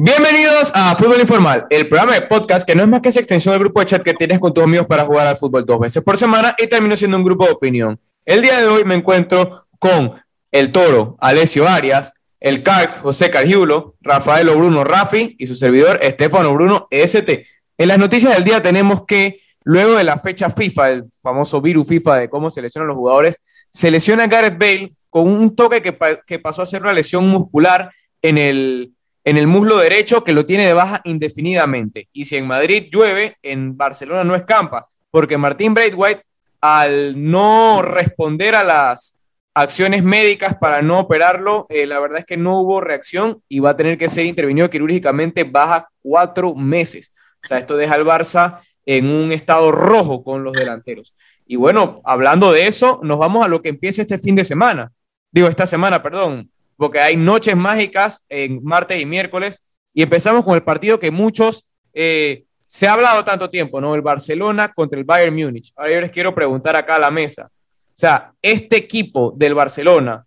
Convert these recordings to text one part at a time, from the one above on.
Bienvenidos a Fútbol Informal, el programa de podcast que no es más que esa extensión del grupo de chat que tienes con tus amigos para jugar al fútbol dos veces por semana y termino siendo un grupo de opinión. El día de hoy me encuentro con el Toro, Alessio Arias, el Carx, José Cargiulo, Rafael Bruno Rafi y su servidor Estefano Bruno ST. En las noticias del día tenemos que luego de la fecha FIFA, el famoso virus FIFA de cómo seleccionan los jugadores, selecciona Gareth Bale con un toque que, que pasó a ser una lesión muscular en el en el muslo derecho que lo tiene de baja indefinidamente. Y si en Madrid llueve, en Barcelona no escampa, porque Martín Braithwaite, al no responder a las acciones médicas para no operarlo, eh, la verdad es que no hubo reacción y va a tener que ser intervenido quirúrgicamente baja cuatro meses. O sea, esto deja al Barça en un estado rojo con los delanteros. Y bueno, hablando de eso, nos vamos a lo que empieza este fin de semana. Digo, esta semana, perdón porque hay noches mágicas en martes y miércoles. Y empezamos con el partido que muchos eh, se ha hablado tanto tiempo, ¿no? El Barcelona contra el Bayern Múnich. Ahora yo les quiero preguntar acá a la mesa. O sea, este equipo del Barcelona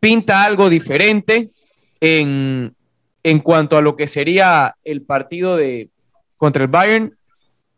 pinta algo diferente en, en cuanto a lo que sería el partido de contra el Bayern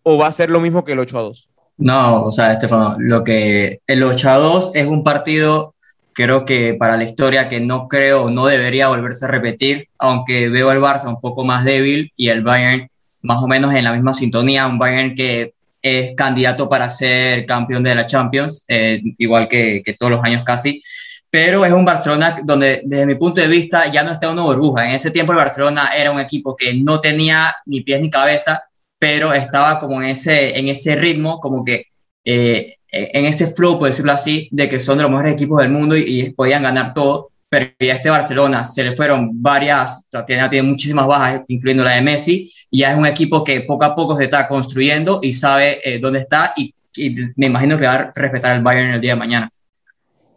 o va a ser lo mismo que el 8 a 2? No, o sea, Estefano, lo que el 8 a 2 es un partido creo que para la historia que no creo, no debería volverse a repetir, aunque veo al Barça un poco más débil y el Bayern más o menos en la misma sintonía, un Bayern que es candidato para ser campeón de la Champions, eh, igual que, que, todos los años casi, pero es un Barcelona donde desde mi punto de vista ya no está una burbuja. En ese tiempo el Barcelona era un equipo que no tenía ni pies ni cabeza, pero estaba como en ese, en ese ritmo, como que eh, en ese flow, por decirlo así, de que son de los mejores equipos del mundo y, podían ganar todo, pero ya este Barcelona se le fueron varias, tiene, tiene muchísimas bajas, incluyendo la de Messi, y ya es un equipo que poco a poco se está construyendo y sabe eh, dónde está y, me imagino que va a respetar al Bayern el día de mañana.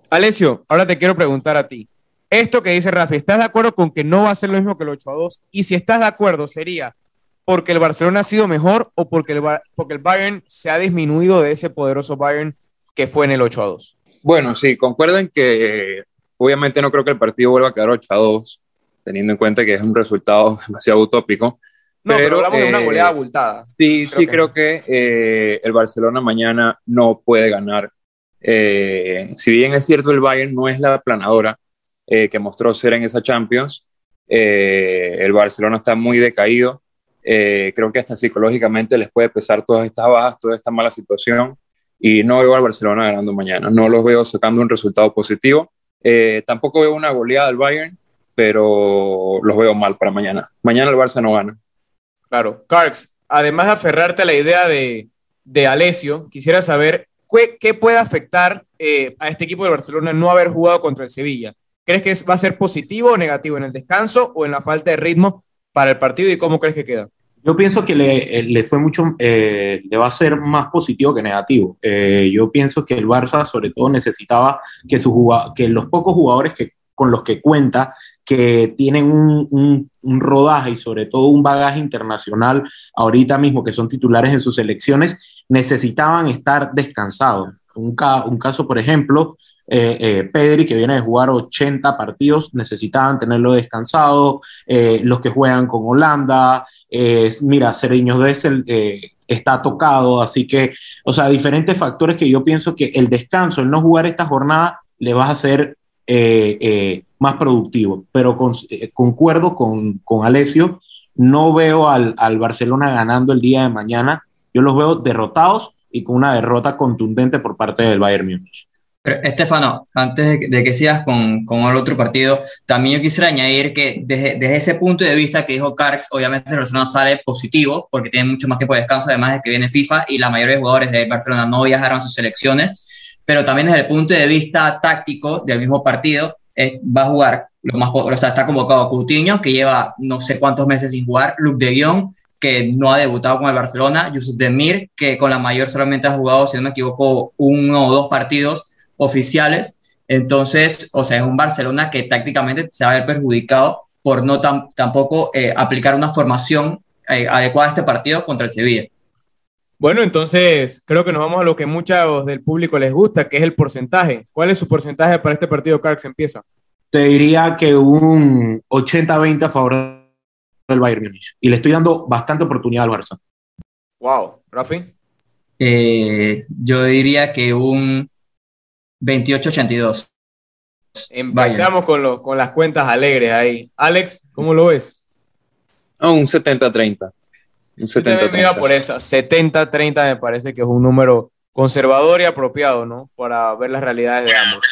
Alessio, ahora te quiero preguntar a ti. Esto que dice Rafi, ¿estás de acuerdo con que no va a ser lo mismo que el 8 a 2? Y si estás de acuerdo, sería porque el Barcelona ha sido mejor o porque el, porque el Bayern se ha disminuido de ese poderoso Bayern que fue en el 8 a 2. Bueno, sí, concuerdo en que obviamente no creo que el partido vuelva a quedar 8 a 2, teniendo en cuenta que es un resultado demasiado utópico. No, pero, hablamos de una eh, goleada abultada. Sí, sí, creo que eh, el Barcelona mañana no puede ganar. Eh, si bien es cierto, el Bayern no es la planadora que mostró ser en esa Champions, el Barcelona está muy decaído. Eh, creo que hasta psicológicamente les puede pesar todas estas bajas, toda esta mala situación. Y no veo al Barcelona ganando mañana. No los veo sacando un resultado positivo. Eh, tampoco veo una goleada al Bayern, pero los veo mal para mañana. Mañana el Barça no gana. Claro. Carx, además de aferrarte a la idea de, de Alessio, quisiera saber qué, puede afectar eh, a este equipo de Barcelona no haber jugado contra el Sevilla. ¿Crees que va a ser positivo o negativo en el descanso o en la falta de ritmo para el partido y cómo crees que queda? Yo pienso que le, eh, fue mucho, eh, le va a ser más positivo que negativo. Eh, yo pienso que el Barça sobre todo necesitaba que, su, que los pocos jugadores que, con los que cuenta, que tienen un, un, rodaje y sobre todo un bagaje internacional ahorita mismo, que son titulares en sus selecciones, necesitaban estar descansados. Un, un caso, por ejemplo, eh, eh, Pedri, que viene de jugar 80 partidos, necesitaban tenerlo descansado. Eh, los que juegan con Holanda, mira, Seriño Dessel está tocado, así que, o sea, diferentes factores que yo pienso que el descanso, el no jugar esta jornada, le va a hacer más productivo. Pero concuerdo con, con Alessio, no veo al, al Barcelona ganando el día de mañana. Yo los veo derrotados y con una derrota contundente por parte del Bayern Múnich. Estefano, antes de, que sigas con, con, el otro partido, también yo quisiera añadir que desde, desde ese punto de vista que dijo Carx, obviamente el Barcelona sale positivo porque tiene mucho más tiempo de descanso, además de que viene FIFA y la mayoría de jugadores de Barcelona no viajaron a sus selecciones, pero también desde el punto de vista táctico del mismo partido, va a jugar, lo más, o sea, está convocado Coutinho, que lleva no sé cuántos meses sin jugar, Luke de Jong, que no ha debutado con el Barcelona, Yusuf Demir, que con la mayor solamente ha jugado, si no me equivoco, uno o dos partidos, oficiales. Entonces, o sea, es un Barcelona que tácticamente se va a ver perjudicado por no tampoco eh, aplicar una formación eh, adecuada a este partido contra el Sevilla. Bueno, entonces creo que nos vamos a lo que muchos del público les gusta, que es el porcentaje. ¿Cuál es su porcentaje para este partido, Carlos? Empieza. Te diría que un 80-20 a favor el Bayern Múnich. Y le estoy dando bastante oportunidad al Barça. Wow, Rafi. Eh, yo diría que un 28-82. Empezamos con, con las cuentas alegres ahí. Alex, ¿cómo lo ves? Oh, un 70-30. Un 70-30. por esa. 70-30 me parece que es un número conservador y apropiado, ¿no? Para ver las realidades de ambos.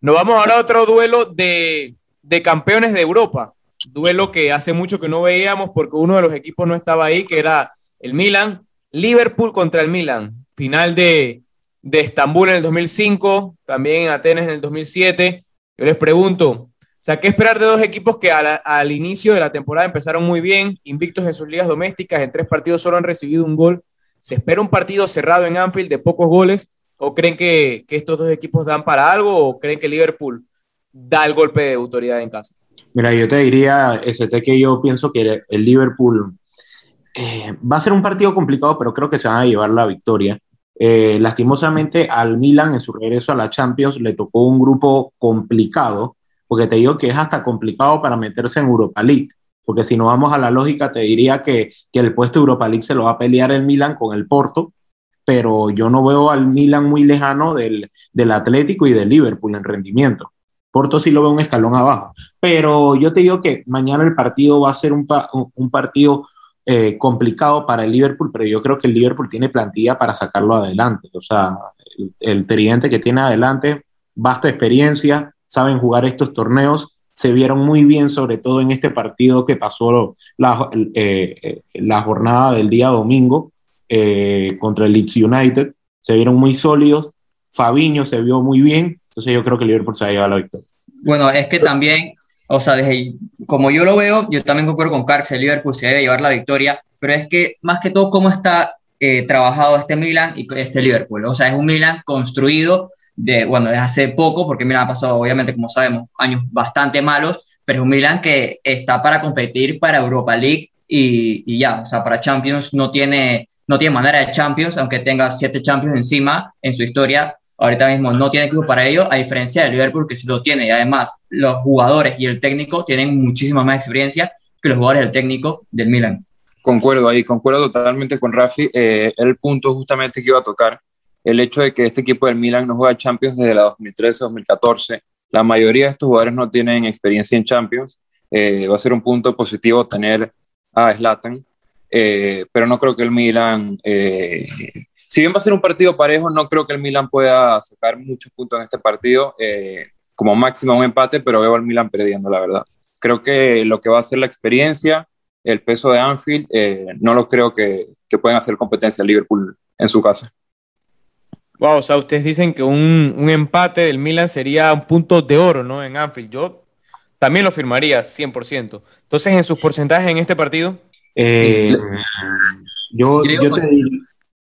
Nos vamos ahora a otro duelo de, de campeones de Europa. Duelo que hace mucho que no veíamos porque uno de los equipos no estaba ahí, que era el Milan. Liverpool contra el Milan. Final de, de Estambul en el 2005, también en Atenas en el 2007. Yo les pregunto, o ¿qué esperar de dos equipos que al, inicio de la temporada empezaron muy bien, invictos en sus ligas domésticas, en tres partidos solo han recibido un gol? ¿Se espera un partido cerrado en Anfield de pocos goles? ¿O creen que, estos dos equipos dan para algo? ¿O creen que Liverpool da el golpe de autoridad en casa? Mira, yo te diría, ST, que yo pienso que el Liverpool eh, va a ser un partido complicado, pero creo que se van a llevar la victoria. Eh, lastimosamente al Milan en su regreso a la Champions le tocó un grupo complicado, porque te digo que es hasta complicado para meterse en Europa League, porque si no vamos a la lógica te diría que, que el puesto Europa League se lo va a pelear el Milan con el Porto, pero yo no veo al Milan muy lejano del, del Atlético y del Liverpool en rendimiento. Porto sí lo veo un escalón abajo, pero yo te digo que mañana el partido va a ser un, un partido eh, complicado para el Liverpool, pero yo creo que el Liverpool tiene plantilla para sacarlo adelante. O sea, el, el tridente que tiene adelante, basta experiencia, saben jugar estos torneos, se vieron muy bien, sobre todo en este partido que pasó la, eh, eh, jornada del día domingo contra el Leeds United, se vieron muy sólidos, Fabiño se vio muy bien, entonces yo creo que el Liverpool se va a la victoria. Bueno, es que también o sea, desde, como yo lo veo, yo también concuerdo con Carx, Liverpool se debe llevar la victoria, pero es que más que todo cómo está eh, trabajado este Milan y este Liverpool. O sea, es un Milan construido de, bueno, desde hace poco, porque Milan ha pasado, obviamente, como sabemos, años bastante malos, pero es un Milan que está para competir para Europa League y, y, ya, o sea, para Champions no tiene, no tiene manera de Champions, aunque tenga siete Champions encima en su historia, ahorita mismo no tiene equipo para ello, a diferencia del Liverpool que sí lo tiene. Y además, los jugadores y el técnico tienen muchísima más experiencia que los jugadores y el técnico del Milan. Concuerdo ahí, concuerdo totalmente con Rafi. Eh, el punto justamente que iba a tocar, el hecho de que este equipo del Milan no juega Champions desde la 2013-2014. La mayoría de estos jugadores no tienen experiencia en Champions. Eh, va a ser un punto positivo tener a Zlatan, eh, pero no creo que el Milan eh, si bien va a ser un partido parejo, no creo que el Milan pueda sacar muchos puntos en este partido, eh, como máximo un empate, pero veo al Milan perdiendo, la verdad. Creo que lo que va a ser la experiencia, el peso de Anfield, eh, no lo creo que, que puedan hacer competencia al Liverpool en su casa. Wow, o sea, ustedes dicen que un, un, empate del Milan sería un punto de oro, ¿no? En Anfield. Yo también lo firmaría 100%. Entonces, en sus porcentajes en este partido. Eh, yo, yo, te diría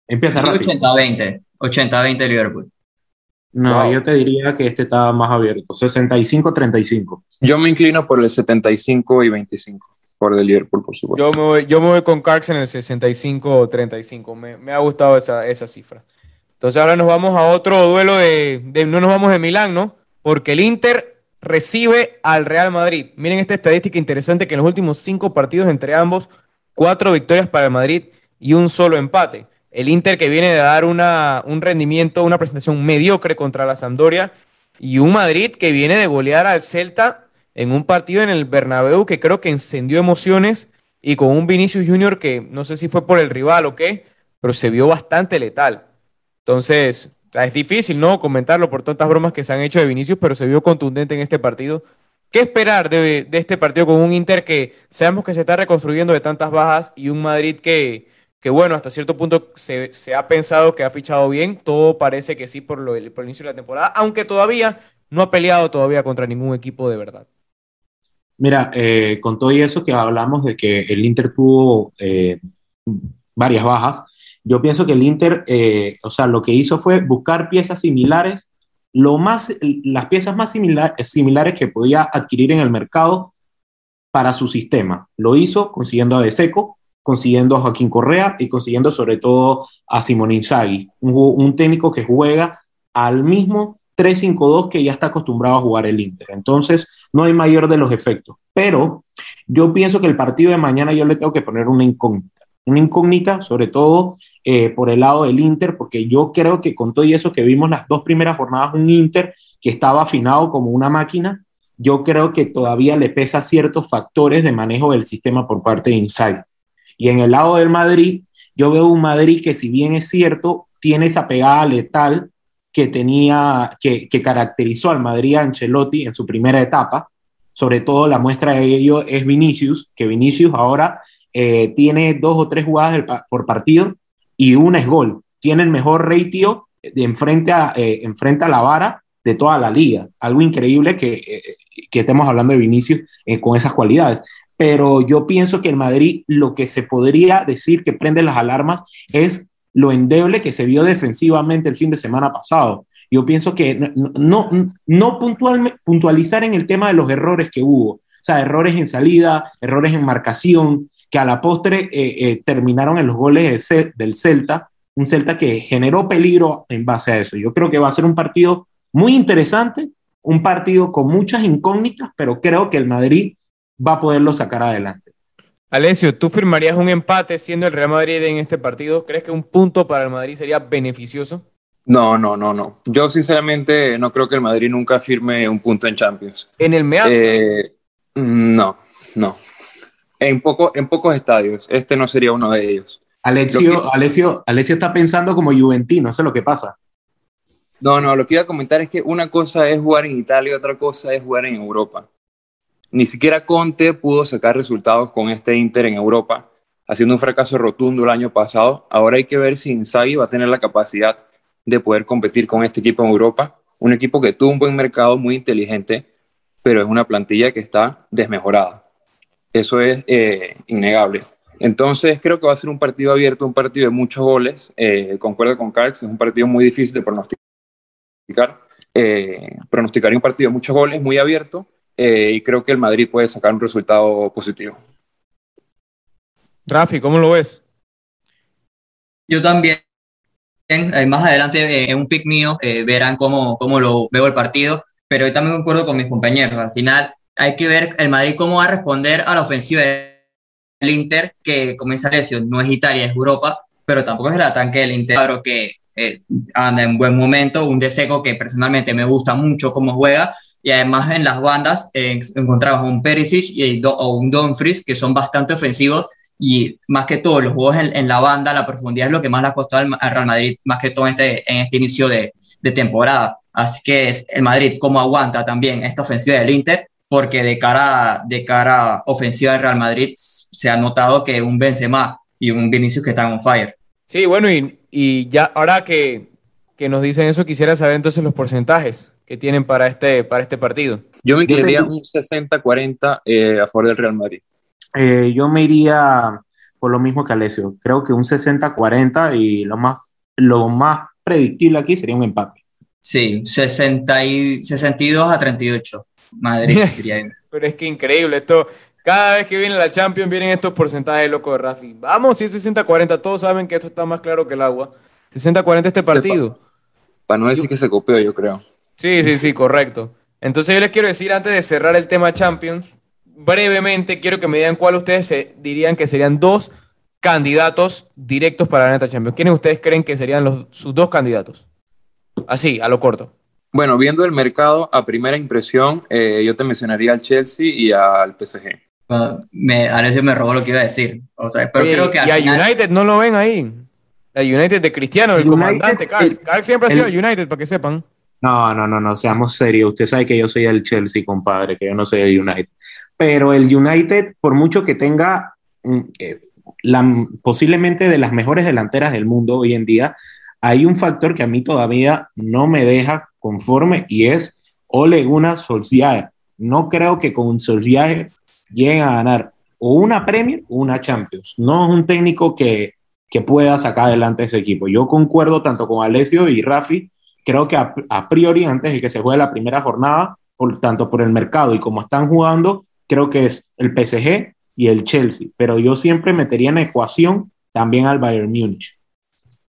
Empieza 80-20. 80-20 Liverpool. No, yo te diría que este está más abierto. 65-35. Yo me inclino por el 75 y 25. Por el Liverpool, por supuesto. Yo me voy, yo me voy con Carx en el 65-35. Me, me, ha gustado esa, esa, cifra. Entonces ahora nos vamos a otro duelo de, de, No nos vamos de Milán, ¿no? Porque el Inter recibe al Real Madrid. Miren esta estadística interesante que en los últimos cinco partidos entre ambos, cuatro victorias para el Madrid y un solo empate. El Inter que viene de dar una, un rendimiento, una presentación mediocre contra la Sampdoria y un Madrid que viene de golear al Celta en un partido en el Bernabéu que creo que encendió emociones y con un Vinicius Junior que no sé si fue por el rival o qué, pero se vio bastante letal. Entonces, es difícil, ¿no? Comentarlo por tantas bromas que se han hecho de Vinicius, pero se vio contundente en este partido. ¿Qué esperar de, de este partido con un Inter que sabemos que se está reconstruyendo de tantas bajas y un Madrid que, que bueno, hasta cierto punto se, ha pensado que ha fichado bien, todo parece que sí por, lo, por el inicio de la temporada, aunque todavía no ha peleado todavía contra ningún equipo de verdad. Mira, eh, con todo y eso que hablamos de que el Inter tuvo eh, varias bajas, yo pienso que el Inter, eh, o sea, lo que hizo fue buscar piezas similares, lo más, las piezas más similares que podía adquirir en el mercado para su sistema. Lo hizo consiguiendo a De Seco, consiguiendo a Joaquín Correa y consiguiendo sobre todo a Simón Inzaghi, un, técnico que juega al mismo 3-5-2 que ya está acostumbrado a jugar el Inter. Entonces, no hay mayor de los efectos. Pero yo pienso que el partido de mañana yo le tengo que poner una incógnita. Una incógnita, sobre todo eh, por el lado del Inter, porque yo creo que con todo eso que vimos las dos primeras jornadas, un Inter que estaba afinado como una máquina, yo creo que todavía le pesa ciertos factores de manejo del sistema por parte de Inside. Y en el lado del Madrid, yo veo un Madrid que si bien es cierto, tiene esa pegada letal que tenía, que, caracterizó al Madrid Ancelotti en su primera etapa. Sobre todo la muestra de ello es Vinicius, que Vinicius ahora eh, tiene dos o tres jugadas por partido y una es gol. Tiene el mejor ratio de enfrente a, eh, enfrente a la vara de toda la liga. Algo increíble que, eh, que estemos hablando de Vinicius con esas cualidades pero yo pienso que en Madrid lo que se podría decir que prende las alarmas es lo endeble que se vio defensivamente el fin de semana pasado. Yo pienso que no, no, puntualizar en el tema de los errores que hubo, o sea, errores en salida, errores en marcación, que a la postre eh, eh, terminaron en los goles del Celta, un Celta que generó peligro en base a eso. Yo creo que va a ser un partido muy interesante, un partido con muchas incógnitas, pero creo que el Madrid va a poderlo sacar adelante. Alessio, ¿tú firmarías un empate siendo el Real Madrid en este partido? ¿Crees que un punto para el Madrid sería beneficioso? No, no, no, no. Yo sinceramente no creo que el Madrid nunca firme un punto en Champions. ¿En el Meazza? Eh, no, no. En, poco, en pocos estadios. Este no sería uno de ellos. Alessio, Alessio, Alessio está pensando como Juventino, eso es lo que pasa. No, no, lo que iba a comentar es que una cosa es jugar en Italia y otra cosa es jugar en Europa. Ni siquiera Conte pudo sacar resultados con este Inter en Europa, haciendo un fracaso rotundo el año pasado. Ahora hay que ver si Inzaghi va a tener la capacidad de poder competir con este equipo en Europa. Un equipo que tuvo un buen mercado, muy inteligente, pero es una plantilla que está desmejorada. Eso es eh, innegable. Entonces creo que va a ser un partido abierto, un partido de muchos goles. Eh, concuerdo con Carx, es un partido muy difícil de pronosticar. Eh, pronosticaría un partido de muchos goles, muy abierto, eh, y creo que el Madrid puede sacar un resultado positivo. Rafi, ¿cómo lo ves? Yo también. Eh, más adelante eh, en un pick mío verán cómo, cómo lo veo el partido, pero yo también concuerdo con mis compañeros. Al final hay que ver el Madrid cómo va a responder a la ofensiva del Inter, que comienza lesión. No es Italia, es Europa, pero tampoco es el ataque del Inter, claro que anda en buen momento. Un Deseco que personalmente me gusta mucho cómo juega y además en las bandas eh, encontramos un Perisic y o un Dumfries que son bastante ofensivos y más que todo los juegos en, la banda, la profundidad es lo que más le ha costado al, Real Madrid, más que todo en este, en este inicio de, de temporada. Así que el Madrid cómo aguanta también esta ofensiva del Inter, porque de cara, de cara ofensiva del Real Madrid se ha notado que un Benzema y un Vinicius que están on fire. Sí, bueno, y, y ya ahora que, que nos dicen eso, quisiera saber entonces los porcentajes que tienen para este, para este partido. Yo me inclinaría un 60-40 eh, a favor del Real Madrid. Eh, yo me iría por lo mismo que Alessio. Creo que un 60-40 y lo más, lo más predictible aquí sería un empate. Sí, 60 y, 62 a 38. Madrid. Pero es que increíble esto. Cada vez que viene la Champions vienen estos porcentajes locos de Rafi. Vamos, si es 60-40, todos saben que esto está más claro que el agua. 60-40 este partido. Para no decir que se copió, yo creo. Sí, sí, sí, correcto. Entonces yo les quiero decir, antes de cerrar el tema Champions, brevemente quiero que me digan cuál ustedes se, dirían que serían dos candidatos directos para la neta Champions. ¿Quiénes ustedes creen que serían los, sus dos candidatos? Así, a lo corto. Bueno, viendo el mercado, a primera impresión, eh, yo te mencionaría al Chelsea y al PSG. me, Alessio me robó lo que iba a decir. O sea, pero creo que y a United no lo ven ahí. La United de Cristiano, el, comandante. Carl, siempre ha sido United, para que sepan. No, no, no, no, seamos serios. Usted sabe que yo soy el Chelsea, compadre, que yo no soy el United. Pero el United, por mucho que tenga mm, eh, la, posiblemente de las mejores delanteras del mundo hoy en día, hay un factor que a mí todavía no me deja conforme y es Ole Gunnar Solskjaer. No creo que con Solskjaer lleguen a ganar o una Premier o una Champions. No es un técnico que, que pueda sacar adelante ese equipo. Yo concuerdo tanto con Alessio y Rafi creo que a, priori, antes de que se juegue la primera jornada, por tanto por el mercado y como están jugando, creo que es el PSG y el Chelsea. Pero yo siempre metería en ecuación también al Bayern Múnich.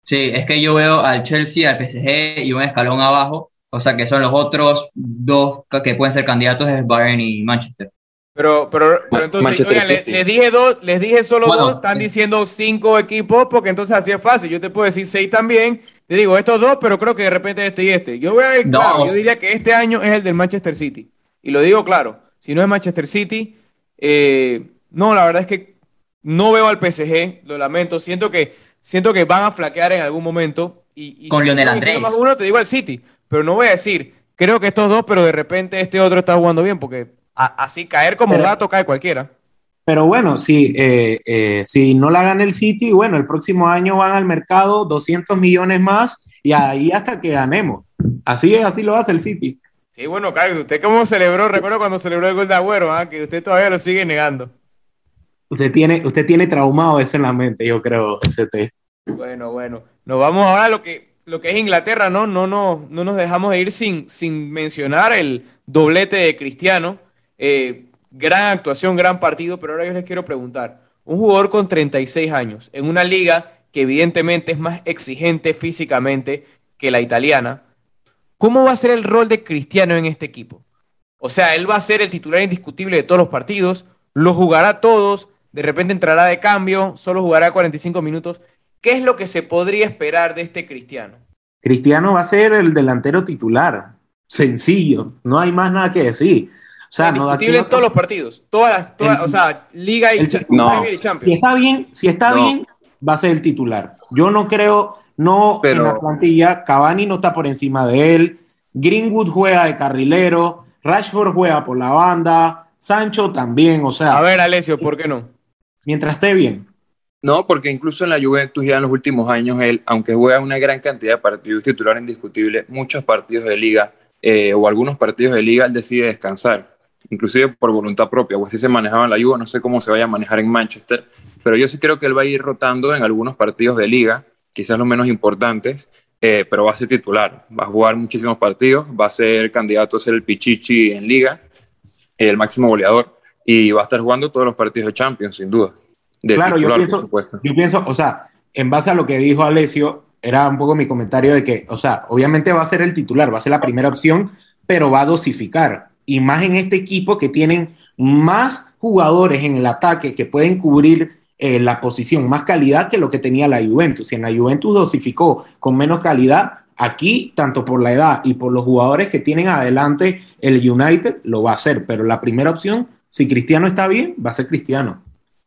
Sí, es que yo veo al Chelsea, al PSG y un escalón abajo O sea, que son los otros dos que pueden ser candidatos es Bayern y Manchester. Pero, pero, pero entonces, oigan, les, les, dije dos, les dije solo bueno, dos, están diciendo cinco equipos, porque entonces así es fácil. Yo te puedo decir seis también. Te digo estos dos, pero creo que de repente este y este. Yo voy a ir, claro, yo diría que este año es el del Manchester City. Y lo digo claro, si no es Manchester City, eh, no, la verdad es que no veo al PSG, lo lamento. Siento que, siento que van a flaquear en algún momento. Y, y Con si Lionel Andrés. Más uno, te digo al City, pero no voy a decir, creo que estos dos, pero de repente este otro está jugando bien, porque a, así caer como Pero- gato cae cualquiera. Pero bueno, si, eh, eh, si no la gana el City, bueno, el próximo año van al mercado 200 millones más y ahí hasta que ganemos. Así es, así lo hace el City. Sí, bueno, Carlos, ¿usted cómo celebró? Recuerdo cuando celebró el gol de Agüero, ¿ah? que usted todavía lo sigue negando. Usted tiene, usted tiene traumado eso en la mente, yo creo, ST. Bueno, bueno. Nos vamos ahora a lo que, lo que es Inglaterra, ¿no? No, no, no nos dejamos de ir sin, sin mencionar el doblete de Cristiano. Eh, gran actuación, gran partido, pero ahora yo les quiero preguntar. Un jugador con 36 años, en una liga que evidentemente es más exigente físicamente que la italiana, ¿cómo va a ser el rol de Cristiano en este equipo? O sea, él va a ser el titular indiscutible de todos los partidos, lo jugará todos, de repente entrará de cambio, solo jugará 45 minutos. ¿Qué es lo que se podría esperar de este Cristiano? Cristiano va a ser el delantero titular. Sencillo, no hay más nada que decir. O sea, no, aquí indiscutible no- en todos los partidos, todas las, todas- El- o sea, Liga y el- Cha- no. Premier y Si Champions. está bien, si está No. bien, va a ser el titular. Yo no creo, no Pero- en la plantilla, Cavani no está por encima de él, Greenwood juega de carrilero, Rashford juega por la banda, Sancho también, o sea, A ver, Alessio, ¿por qué no? mientras esté bien. No, porque incluso en la Juventus ya en los últimos años él, aunque juega una gran cantidad de partidos titular indiscutible, muchos partidos de liga eh, o algunos partidos de liga él decide descansar, inclusive por voluntad propia, o así se manejaba en la Juve, no sé cómo se vaya a manejar en Manchester, pero yo sí creo que él va a ir rotando en algunos partidos de liga, quizás los menos importantes, eh, pero va a ser titular, va a jugar muchísimos partidos, va a ser candidato a ser el Pichichi en liga, el máximo goleador, y va a estar jugando todos los partidos de Champions, sin duda. De Claro, yo pienso- por. Yo pienso, o sea, en base a lo que dijo Alessio, era un poco mi comentario de que, o sea, obviamente va a ser el titular, va a ser la primera opción, pero va a dosificar. Y más en este equipo que tienen más jugadores en el ataque que pueden cubrir eh, la posición, más calidad que lo que tenía la Juventus. Si en la Juventus dosificó con menos calidad, aquí, tanto por la edad y por los jugadores que tienen adelante el United, lo va a hacer. Pero la primera opción, si Cristiano está bien, va a ser Cristiano.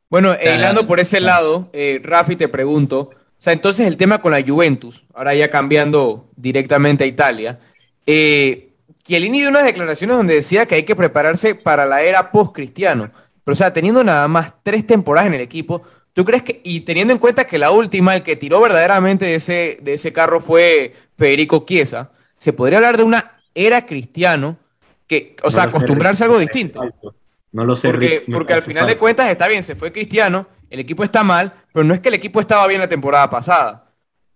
Bueno, hilando por ese lado, eh, Rafi, te pregunto, o sea, entonces el tema con la Juventus, ahora ya cambiando directamente a Italia, eh, Chiellini dio unas declaraciones donde decía que hay que prepararse para la era post-cristiano, pero o sea, teniendo nada más tres temporadas en el equipo, ¿tú crees que, y teniendo en cuenta que la última, el que tiró verdaderamente de ese, de ese carro fue Federico Chiesa, se podría hablar de una era cristiano que, o sea, No acostumbrarse a algo distinto? No lo sé, Porque, porque al final de cuentas está bien, se fue Cristiano, el equipo está mal, pero no es que el equipo estaba bien la temporada pasada.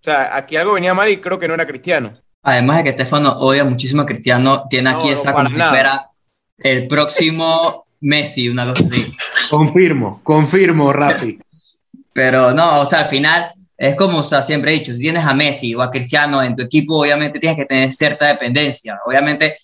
O sea, aquí algo venía mal y creo que no era Cristiano. Además de que Estefano odia muchísimo a Cristiano, tiene No, aquí no, esa como si fuera el próximo Messi, una cosa así. Confirmo, confirmo, Rafi. Pero no, o sea, al final es como o sea, siempre he dicho, si tienes a Messi o a Cristiano en tu equipo, obviamente tienes que tener cierta dependencia. Obviamente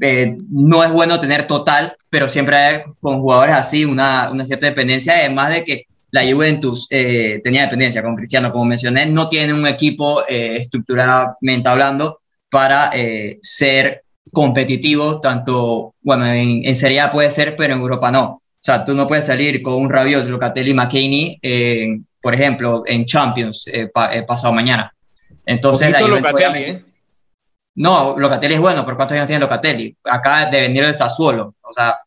eh, no es bueno tener total, pero siempre hay con jugadores así una, una cierta dependencia, además de que la Juventus eh, tenía dependencia con Cristiano, como mencioné, no tiene un equipo eh, estructuralmente hablando para eh, ser competitivo, tanto, bueno, en, en Serie A puede ser, pero en Europa no. O sea, tú no puedes salir con un Rabiot, Locatelli, McKinney, eh, por ejemplo, en Champions eh, pa- eh, pasado mañana. Entonces, la Locatelli, obviamente- ¿eh? no, Locatelli es bueno, pero ¿cuántos años tiene Locatelli? Acaba de venir del Sassuolo, o sea,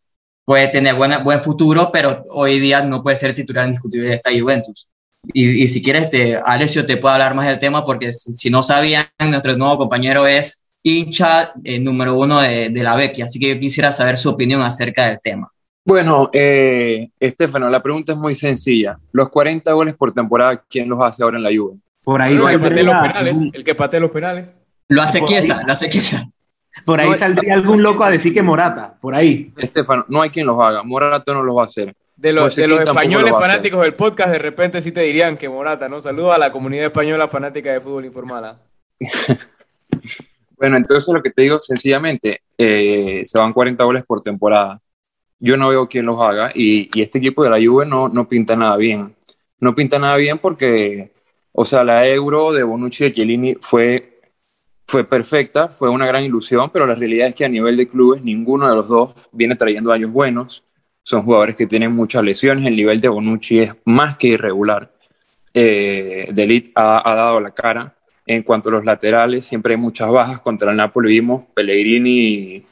puede tener buena, buen futuro, pero hoy día no puede ser titular indiscutible de esta Juventus. Y, y si quieres, te, Alessio te puede hablar más del tema, porque si, si no sabían, nuestro nuevo compañero es hincha eh, número uno de, de la Vecchia, así que yo quisiera saber su opinión acerca del tema. Bueno, eh, Estefano, la pregunta es muy sencilla. Los 40 goles por temporada, ¿quién los hace ahora en la Juve? Por ahí El que patee los penales, el que patee los penales. Lo hace Chiesa, lo hace Chiesa. por ahí No, saldría algún loco a decir que Morata, por ahí. Estefano, no hay quien los haga. Morata no los va a hacer. De los, José de los españoles lo fanáticos del podcast, de repente sí te dirían que Morata, ¿no? Saludos a la comunidad española fanática de fútbol informal. ¿ah? Bueno, entonces lo que te digo, sencillamente, eh, se van 40 goles por temporada. Yo no veo quién los haga y, y, este equipo de la Juve no, no pinta nada bien. No pinta nada bien porque, o sea, la Euro de Bonucci y de Chiellini fue, fue perfecta, fue una gran ilusión, pero la realidad es que a nivel de clubes ninguno de los dos viene trayendo años buenos. Son jugadores que tienen muchas lesiones, el nivel de Bonucci es más que irregular. Eh, Delit ha, ha dado la cara en cuanto a los laterales, siempre hay muchas bajas. Contra el Napoli vimos Pellegrini y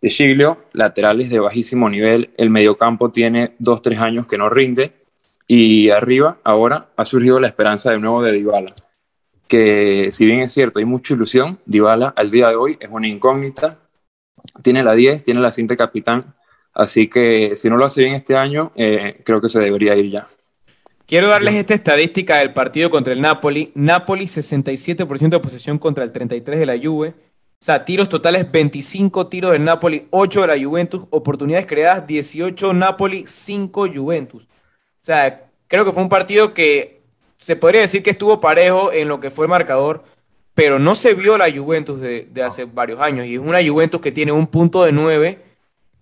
De Giglio, laterales de bajísimo nivel. El mediocampo tiene dos, tres años que no rinde. Y arriba, ahora, ha surgido la esperanza de nuevo de Dybala. Que si bien es cierto, hay mucha ilusión, Dybala al día de hoy es una incógnita. Tiene la 10, tiene la cinta capitán. Así que si no lo hace bien este año, eh, creo que se debería ir ya. Quiero darles esta estadística del partido contra el Napoli. Napoli 67% de posesión contra el 33% de la Juve. O sea, tiros totales 25 tiros del Napoli, 8 de la Juventus. Oportunidades creadas 18 Napoli, 5 Juventus. O sea, creo que fue un partido que se podría decir que estuvo parejo en lo que fue el marcador, pero no se vio la Juventus de, de hace varios años. Y es una Juventus que tiene un punto de 9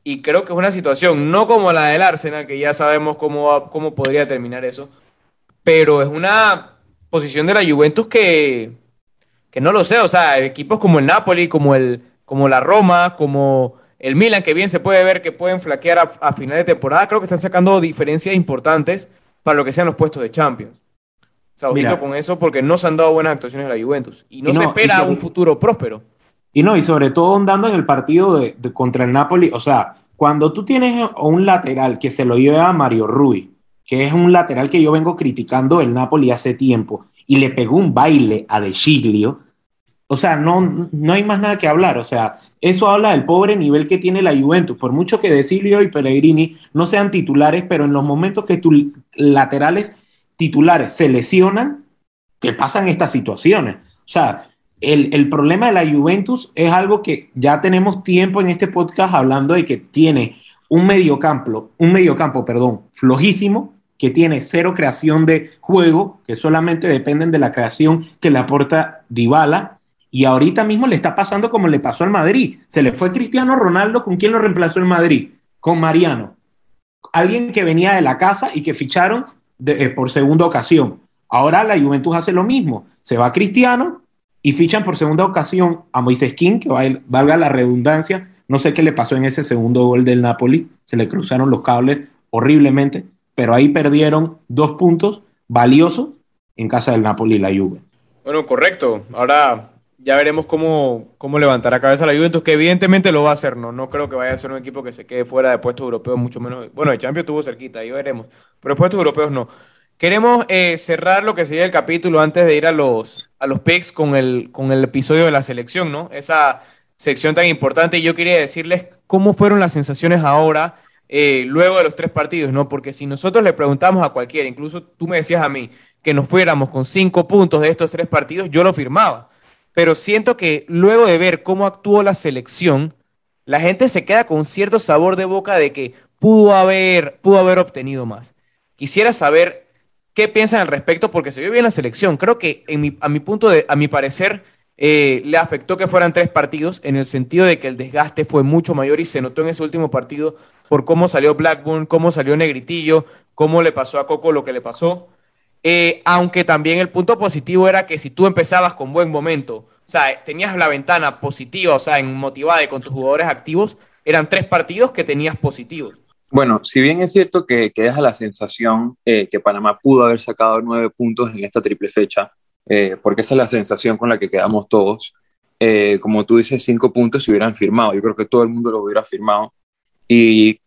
y creo que es una situación no como la del Arsenal, que ya sabemos cómo, cómo podría terminar eso, pero es una posición de la Juventus que, que no lo sé, o sea, equipos como el Napoli, como, el, como la Roma, como el Milan, que bien se puede ver que pueden flaquear a, a final de temporada, creo que están sacando diferencias importantes para lo que sean los puestos de Champions. O sea, ojito Mira. con eso porque no se han dado buenas actuaciones de la Juventus y no, Y no, se espera un futuro próspero. Y no, y sobre todo andando en el partido de, de- contra el Napoli, o sea, cuando tú tienes un lateral que se lo lleva a Mario Rui, que es un lateral que yo vengo criticando el Napoli hace tiempo, y le pegó un baile a De Giglio, o sea, no, no hay más nada que hablar, o sea, eso habla del pobre nivel que tiene la Juventus, por mucho que De Giglio y Pellegrini no sean titulares, pero en los momentos que tus laterales titulares se lesionan, te pasan estas situaciones. O sea, el, problema de la Juventus es algo que ya tenemos tiempo en este podcast hablando de que tiene un mediocampo, un mediocampo, perdón, flojísimo, que tiene cero creación de juego, que solamente dependen de la creación que le aporta Dybala, y ahorita mismo le está pasando como le pasó al Madrid. Se le fue Cristiano Ronaldo, ¿con quién lo reemplazó el Madrid? Con Mariano. Alguien que venía de la casa y que ficharon de- eh, por segunda ocasión. Ahora la Juventus hace lo mismo. Se va Cristiano y fichan por segunda ocasión a Moisés King, que va- valga la redundancia. No sé qué le pasó en ese segundo gol del Napoli. Se le cruzaron los cables horriblemente, pero ahí perdieron dos puntos valiosos en casa del Napoli y la Juve. Bueno, correcto. Ahora ya veremos cómo, cómo levantará cabeza la Juventus, que evidentemente lo va a hacer, ¿no? No creo que vaya a ser un equipo que se quede fuera de puestos europeos, mucho menos. Bueno, el Champions estuvo cerquita, ahí veremos. Pero puestos europeos no. Queremos eh, cerrar lo que sería el capítulo antes de ir a los, a los picks con el, con el episodio de la selección, ¿no? Esa sección tan importante. Y yo quería decirles cómo fueron las sensaciones ahora, eh, luego de los tres partidos, ¿no? Porque si nosotros le preguntamos a cualquiera, incluso tú me decías a mí, que nos fuéramos con cinco puntos de estos tres partidos, yo lo firmaba. Pero siento que luego de ver cómo actuó la selección, la gente se queda con cierto sabor de boca de que pudo haber, pudo haber obtenido más. Quisiera saber qué piensan al respecto porque se vio bien la selección. Creo que en mi- a mi punto de, a mi parecer, eh, le afectó que fueran tres partidos en el sentido de que el desgaste fue mucho mayor y se notó en ese último partido por cómo salió Blackburn, cómo salió Negritillo, cómo le pasó a Coco lo que le pasó. Eh, aunque también el punto positivo era que si tú empezabas con buen momento, o sea, tenías la ventana positiva, o sea, en motivada y con tus jugadores activos, eran tres partidos que tenías positivos. Bueno, si bien es cierto que, que deja la sensación eh, que Panamá pudo haber sacado nueve puntos en esta triple fecha, eh, porque esa es la sensación con la que quedamos todos, eh, como tú dices, cinco puntos se hubieran firmado. Yo creo que todo el mundo lo hubiera firmado. Y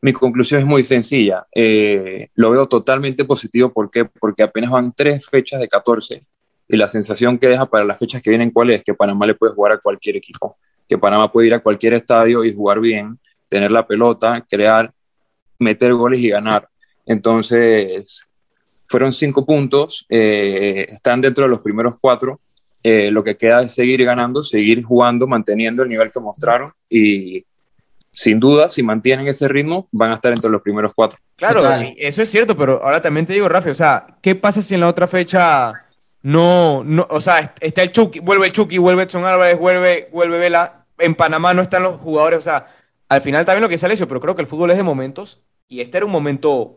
mi conclusión es muy sencilla. Lo veo totalmente positivo. ¿Por qué? Porque apenas van tres fechas de 14 y la sensación que deja para las fechas que vienen, ¿cuál es? Que Panamá le puede jugar a cualquier equipo, que Panamá puede ir a cualquier estadio y jugar bien, tener la pelota, crear, meter goles y ganar. Entonces, fueron cinco puntos, eh, están dentro de los primeros cuatro. Eh, lo que queda es seguir ganando, seguir jugando, manteniendo el nivel que mostraron y sin duda, si mantienen ese ritmo, van a estar entre los primeros cuatro. Claro, Total. eso es cierto, pero ahora también te digo, Rafi, o sea, ¿qué pasa si en la otra fecha no, no, o sea, está el Chucky, vuelve el Chucky, vuelve Edson Álvarez, vuelve, vuelve Vela. En Panamá no están los jugadores, o sea, al final también lo que sale eso, pero creo que el fútbol es de momentos y este era un momento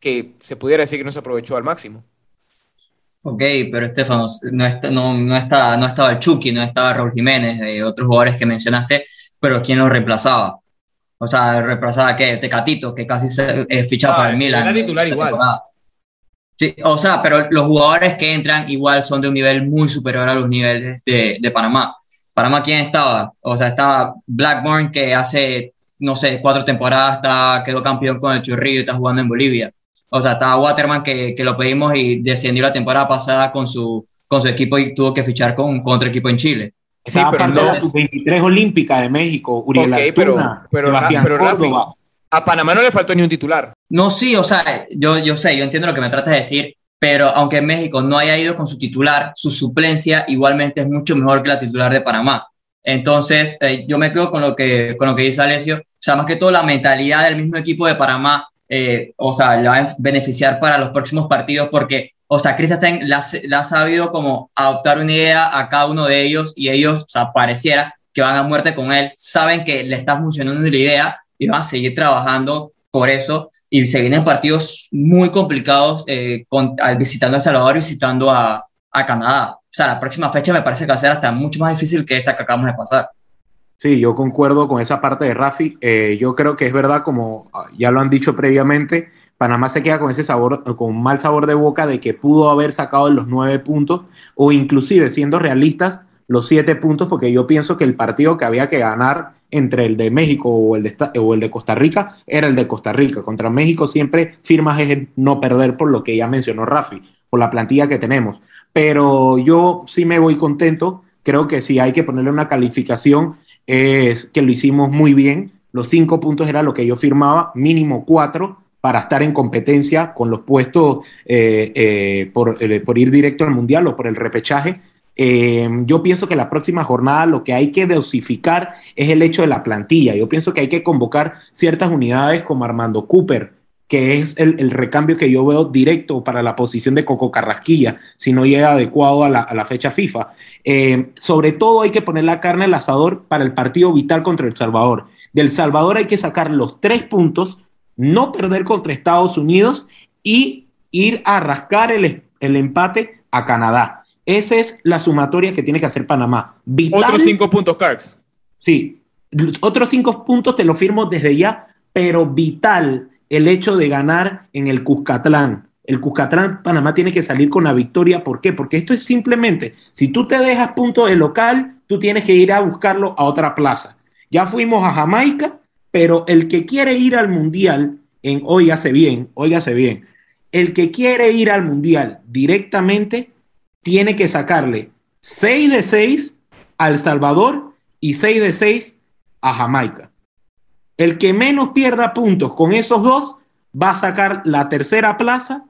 que se pudiera decir que no se aprovechó al máximo. Ok, pero Estefano, no, está, no, no, está, no estaba el Chucky, no estaba Raúl Jiménez, de otros jugadores que mencionaste, pero ¿quién los reemplazaba? O sea, reemplazaba que Tecatito, que casi se eh, fichaba para el Milan. Era titular igual. Sí, o sea, pero los jugadores que entran igual son de un nivel muy superior a los niveles de, de Panamá. Panamá, ¿quién estaba? O sea, estaba Blackburn, que hace, no sé, cuatro temporadas está, quedó campeón con el Churrillo y está jugando en Bolivia. O sea, estaba Waterman, que, que lo pedimos y descendió la temporada pasada con su, con su equipo y tuvo que fichar con, con otro equipo en Chile. Sí, pero no. la 23 olímpica de México, Uriel okay, Altuna, pero, pero, pero Rafi, a Panamá no le faltó ni un titular. No, sí, o sea, yo, yo sé, yo entiendo lo que me tratas de decir, pero aunque México no haya ido con su titular, su suplencia igualmente es mucho mejor que la titular de Panamá. Entonces, eh, yo me quedo con lo, que, con lo que dice Alessio, o sea, más que todo la mentalidad del mismo equipo de Panamá, eh, o sea, le va a beneficiar para los próximos partidos porque, o sea, Christensen la, la ha sabido como adoptar una idea a cada uno de ellos y ellos, o sea, pareciera que van a muerte con él, saben que le está funcionando la idea y van a seguir trabajando por eso. Y se vienen partidos muy complicados eh, con, visitando a El Salvador visitando a, a, Canadá. O sea, la próxima fecha me parece que va a ser hasta mucho más difícil que esta que acabamos de pasar. Sí, yo concuerdo con esa parte de Rafi. Eh, yo creo que es verdad, como ya lo han dicho previamente, Panamá se queda con ese sabor, con mal sabor de boca de que pudo haber sacado los nueve puntos o inclusive siendo realistas los siete puntos, porque yo pienso que el partido que había que ganar entre el de México o el de, o el de Costa Rica era el de Costa Rica. Contra México siempre firmas es no perder por lo que ya mencionó Rafi, por la plantilla que tenemos. Pero yo sí me voy contento. Creo que si hay que ponerle una calificación es que lo hicimos muy bien. Los cinco puntos era lo que yo firmaba, mínimo cuatro para estar en competencia con los puestos eh, eh, por, eh, por ir directo al Mundial o por el repechaje yo pienso que la próxima jornada lo que hay que dosificar es el hecho de la plantilla. Yo pienso que hay que convocar ciertas unidades como Armando Cooper, que es el, recambio que yo veo directo para la posición de Coco Carrasquilla, si no llega adecuado a la, fecha FIFA. Eh, sobre todo hay que poner la carne al asador para el partido vital contra El Salvador. Del Salvador hay que sacar los tres puntos, no perder contra Estados Unidos y ir a rascar el, el empate a Canadá. Esa es la sumatoria que tiene que hacer Panamá. otros cinco puntos, Carx. Sí, otros cinco puntos te lo firmo desde ya, pero vital el hecho de ganar en el Cuscatlán. El Cuscatlán, Panamá tiene que salir con la victoria. ¿Por qué? Porque esto es simplemente, si tú te dejas punto de local, tú tienes que ir a buscarlo a otra plaza. Ya fuimos a Jamaica, pero el que quiere ir al Mundial, en, óigase bien, óigase bien, el que quiere ir al Mundial directamente tiene que sacarle 6 de 6 a El Salvador y 6 de 6 a Jamaica. El que menos pierda puntos con esos dos va a sacar la tercera plaza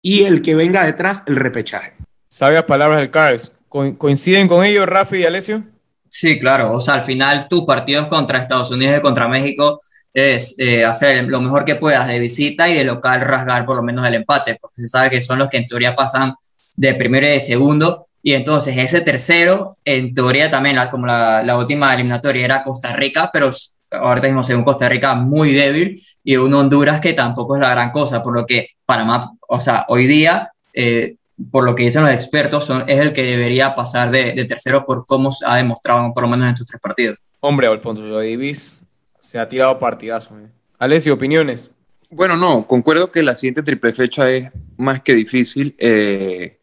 y el que venga detrás el repechaje. Sabias palabras del Carlos. ¿Coinciden con ellos, Rafi y Alessio? Sí, claro. O sea, al final tus partidos contra Estados Unidos y contra México es eh, hacer lo mejor que puedas de visita y de local rasgar por lo menos el empate, porque se sabe que son los que en teoría pasan de primero y de segundo. Y entonces ese tercero, en teoría también, como la, última eliminatoria era Costa Rica, pero ahorita mismo según Costa Rica muy débil, y un Honduras que tampoco es la gran cosa, por lo que Panamá, o sea, hoy día, eh, por lo que dicen los expertos, son, es el que debería pasar de, tercero por cómo se ha demostrado por lo menos en estos tres partidos. Hombre, Alfonso Davis se ha tirado partidazo. Eh. Alessio, opiniones. Bueno, no, concuerdo que la siguiente triple fecha es más que difícil. Eh,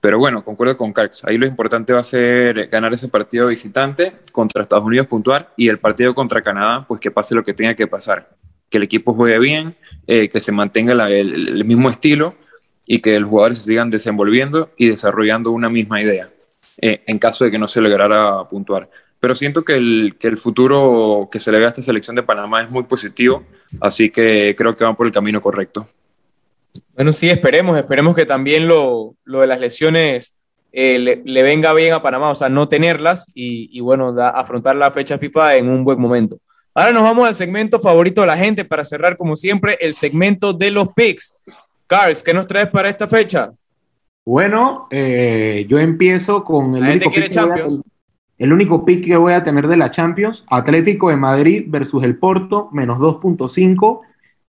pero bueno, concuerdo con Carx. Ahí lo importante va a ser ganar ese partido visitante contra Estados Unidos, puntuar, y el partido contra Canadá, pues que pase lo que tenga que pasar. Que el equipo juegue bien, eh, que se mantenga el, mismo estilo y que los jugadores se sigan desenvolviendo y desarrollando una misma idea, eh, en caso de que no se lograra puntuar. Pero siento que el, que el futuro que se le ve a esta selección de Panamá es muy positivo, así que creo que van por el camino correcto. Bueno, sí, esperemos, esperemos que también lo, de las lesiones eh, le, venga bien a Panamá, o sea, no tenerlas y, bueno, afrontar la fecha FIFA en un buen momento. Ahora nos vamos al segmento favorito de la gente para cerrar, como siempre, el segmento de los picks. Carls, ¿qué nos traes para esta fecha? Bueno, eh, yo empiezo con el La único, pick que voy a Champions. el único pick que voy a tener de la Champions, Atlético de Madrid versus el Porto, menos 2.5.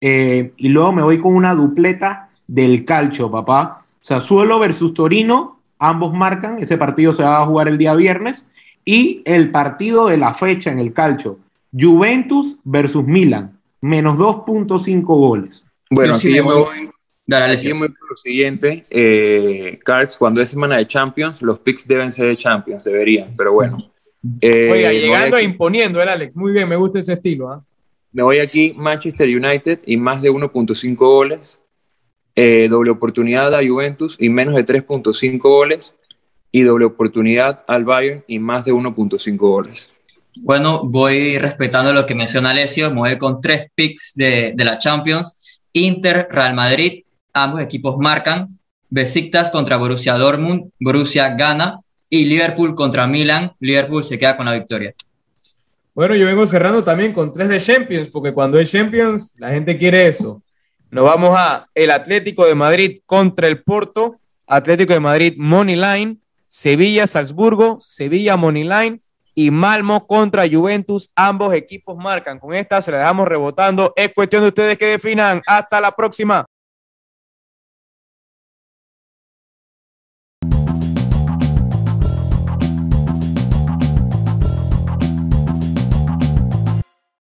eh, y luego me voy con una dupleta del calcio, papá. Sassuolo versus Torino, ambos marcan, ese partido se va a jugar el día viernes. Y el partido de la fecha en el calcio, Juventus versus Milan, menos 2.5 goles. Bueno, aquí yo me voy- Dale, aquí voy por lo siguiente. Eh, Cards, cuando es semana de Champions, los picks deben ser de Champions, deberían, pero bueno. Eh, Oiga, llegando e imponiendo el Alex. Muy bien, me gusta ese estilo. ¿ah? Me voy aquí, Manchester United y más de 1.5 goles. Eh, doble oportunidad a Juventus y menos de 3.5 goles. Y doble oportunidad al Bayern y más de 1.5 goles. Bueno, voy respetando lo que menciona Alessio, me voy con tres picks de, de la Champions. Inter, Real Madrid, ambos equipos marcan. Besiktas contra Borussia Dortmund, Borussia gana. Y Liverpool contra Milan, Liverpool se queda con la victoria. Bueno, yo vengo cerrando también con tres de Champions, porque cuando hay Champions, la gente quiere eso. Nos vamos a el Atlético de Madrid contra el Porto, Atlético de Madrid Money Line, Sevilla Salzburgo, Sevilla Money Line y Malmo contra Juventus. Ambos equipos marcan. Con esta se la dejamos rebotando. Es cuestión de ustedes que definan. Hasta la próxima.